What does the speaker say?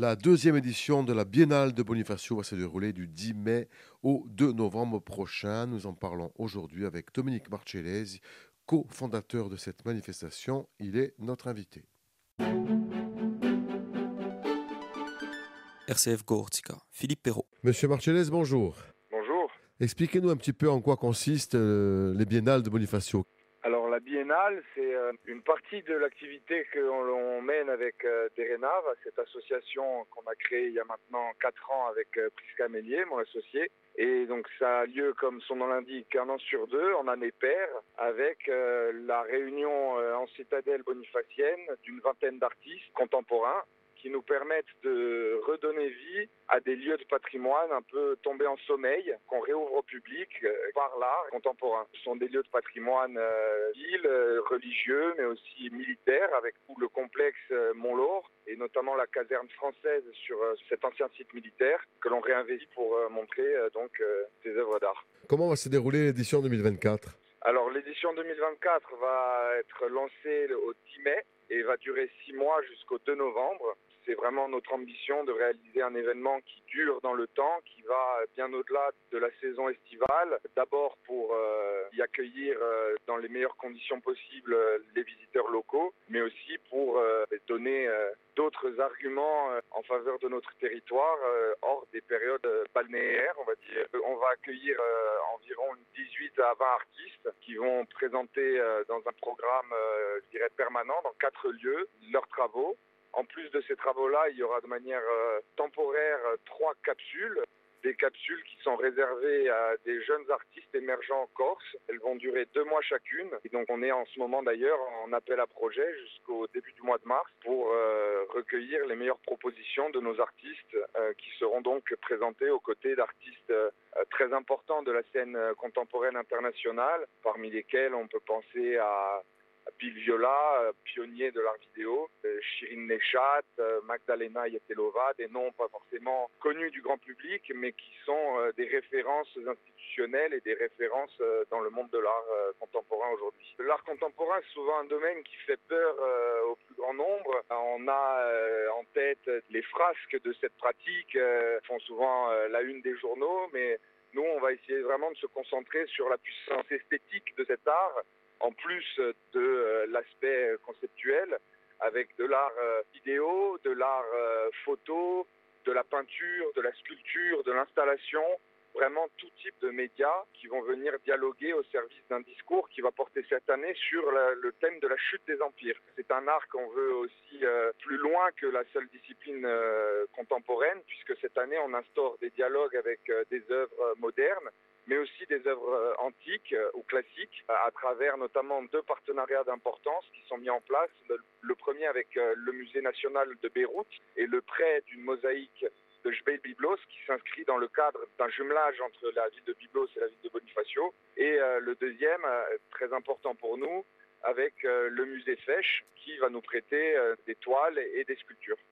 La deuxième édition de la Biennale de Bonifacio va se dérouler du 10 mai au 2 novembre prochain. Nous en parlons aujourd'hui avec Dominique Marcellesi, co-fondateur de cette manifestation. Il est notre invité. RCF Gortica, Philippe Perrault. Monsieur Marcellesi, bonjour. Bonjour. Expliquez-nous un petit peu en quoi consistent euh, les biennales de Bonifacio. La biennale, c'est euh, une partie de l'activité que l'on mène avec euh, Derenav, cette association qu'on a créée il y a maintenant 4 ans avec euh, Prisca Mélier, mon associé. Et donc ça a lieu, comme son nom l'indique, un an sur deux, en année paire, avec la réunion en citadelle bonifacienne d'une vingtaine d'artistes contemporains qui nous permettent de redonner vie à des lieux de patrimoine un peu tombés en sommeil, qu'on réouvre au public euh, par l'art contemporain. Ce sont des lieux de patrimoine euh, euh, religieux, mais aussi militaires, avec tout le complexe euh, Mont-Laur, et notamment la caserne française sur cet ancien site militaire, que l'on réinvestit pour montrer donc ces œuvres d'art. Comment va se dérouler l'édition 2024 alors l'édition 2024 va être lancée au 10 mai et va durer six mois jusqu'au 2 novembre c'est vraiment notre ambition de réaliser un événement qui dure dans le temps, qui va bien au-delà de la saison estivale. D'abord pour euh, y accueillir euh, dans les meilleures conditions possibles euh, les visiteurs locaux, mais aussi pour donner d'autres arguments en faveur de notre territoire hors des périodes balnéaires, on va dire. On va accueillir environ 18 à 20 artistes qui vont présenter dans un programme, je dirais, permanent dans quatre lieux leurs travaux. En plus de ces travaux-là, il y aura de manière euh, temporaire euh, trois capsules des capsules qui sont réservées à des jeunes artistes émergents en Corse. Elles vont durer deux mois chacune. Et donc on est en ce moment d'ailleurs en appel à projet jusqu'au début du mois de mars pour euh, recueillir les meilleures propositions de nos artistes qui seront donc présentés aux côtés d'artistes très importants de la scène contemporaine internationale, parmi lesquels on peut penser à Bill Viola, euh, pionnier de l'art vidéo, euh, Shirin Nechat, euh, Magdalena Yetelova, des noms pas forcément connus du grand public, mais qui sont des références institutionnelles et des références dans le monde de l'art contemporain aujourd'hui. L'art contemporain, c'est souvent un domaine qui fait peur au plus grand nombre. On a en tête les frasques de cette pratique, font souvent la une des journaux, mais nous, on va essayer vraiment de se concentrer sur la puissance esthétique de cet art en plus de euh, l'aspect conceptuel, avec de l'art euh, vidéo, de l'art euh, photo, de la peinture, de la sculpture, de l'installation, vraiment tout type de médias qui vont venir dialoguer au service d'un discours qui va porter cette année sur le thème de la chute des empires. C'est un art qu'on veut aussi plus loin que la seule discipline contemporaine, puisque cette année on instaure des dialogues avec des œuvres modernes mais aussi des œuvres euh, antiques euh, ou classiques, euh, à travers notamment deux partenariats d'importance qui sont mis en place. Le, premier avec le Musée national de Beyrouth et le prêt d'une mosaïque de Jbeil Biblos qui s'inscrit dans le cadre d'un jumelage entre la ville de Biblos et la ville de Bonifacio. Et le deuxième, très important pour nous, avec le musée Fèche qui va nous prêter des toiles et des sculptures.